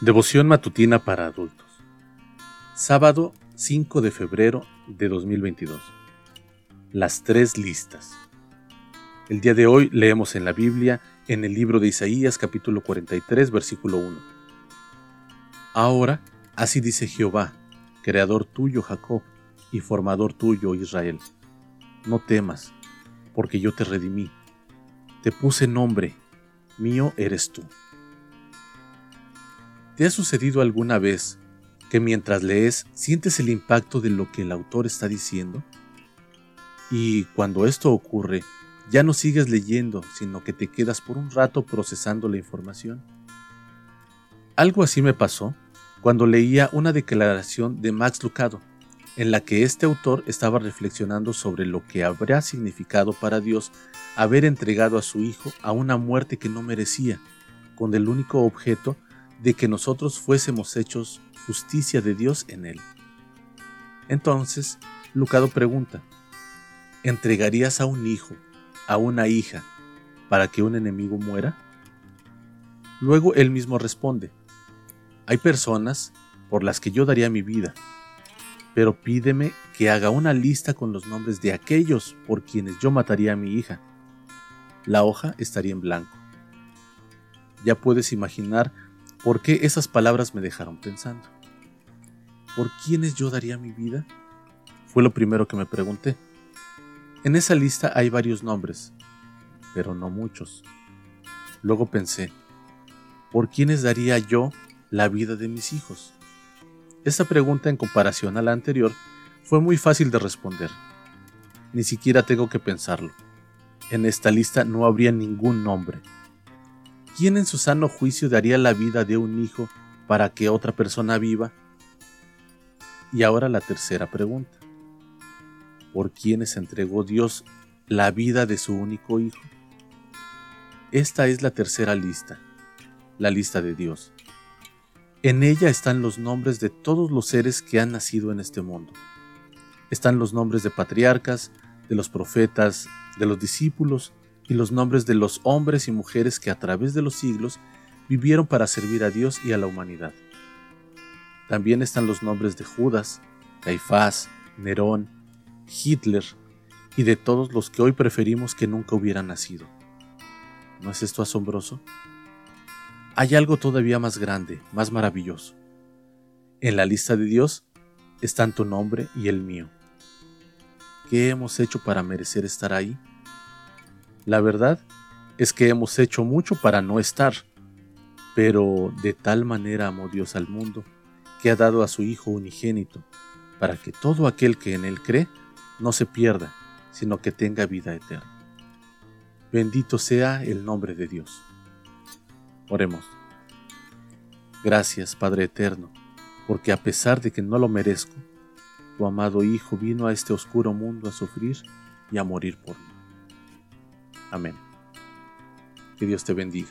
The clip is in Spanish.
Devoción matutina para adultos. Sábado 5 de febrero de 2022. Las tres listas. El día de hoy leemos en la Biblia, en el libro de Isaías capítulo 43 versículo 1. Ahora, así dice Jehová, creador tuyo Jacob y formador tuyo Israel. No temas, porque yo te redimí. Te puse nombre, mío eres tú. ¿Te ha sucedido alguna vez que mientras lees sientes el impacto de lo que el autor está diciendo? Y cuando esto ocurre, ya no sigues leyendo, sino que te quedas por un rato procesando la información. Algo así me pasó cuando leía una declaración de Max Lucado, en la que este autor estaba reflexionando sobre lo que habría significado para Dios haber entregado a su hijo a una muerte que no merecía, con el único objeto de que nosotros fuésemos hechos justicia de Dios en él. Entonces, Lucado pregunta, ¿entregarías a un hijo, a una hija, para que un enemigo muera? Luego él mismo responde, hay personas por las que yo daría mi vida, pero pídeme que haga una lista con los nombres de aquellos por quienes yo mataría a mi hija. La hoja estaría en blanco. Ya puedes imaginar ¿Por qué esas palabras me dejaron pensando? ¿Por quiénes yo daría mi vida? Fue lo primero que me pregunté. En esa lista hay varios nombres, pero no muchos. Luego pensé, ¿por quiénes daría yo la vida de mis hijos? Esta pregunta en comparación a la anterior fue muy fácil de responder. Ni siquiera tengo que pensarlo. En esta lista no habría ningún nombre. ¿Quién en su sano juicio daría la vida de un hijo para que otra persona viva? Y ahora la tercera pregunta. ¿Por quiénes entregó Dios la vida de su único hijo? Esta es la tercera lista, la lista de Dios. En ella están los nombres de todos los seres que han nacido en este mundo. Están los nombres de patriarcas, de los profetas, de los discípulos y los nombres de los hombres y mujeres que a través de los siglos vivieron para servir a Dios y a la humanidad. También están los nombres de Judas, Caifás, Nerón, Hitler y de todos los que hoy preferimos que nunca hubieran nacido. ¿No es esto asombroso? Hay algo todavía más grande, más maravilloso. En la lista de Dios están tu nombre y el mío. ¿Qué hemos hecho para merecer estar ahí? La verdad es que hemos hecho mucho para no estar, pero de tal manera amó Dios al mundo que ha dado a su Hijo unigénito, para que todo aquel que en Él cree no se pierda, sino que tenga vida eterna. Bendito sea el nombre de Dios. Oremos. Gracias, Padre Eterno, porque a pesar de que no lo merezco, tu amado Hijo vino a este oscuro mundo a sufrir y a morir por mí. Amén. Que Dios te bendiga.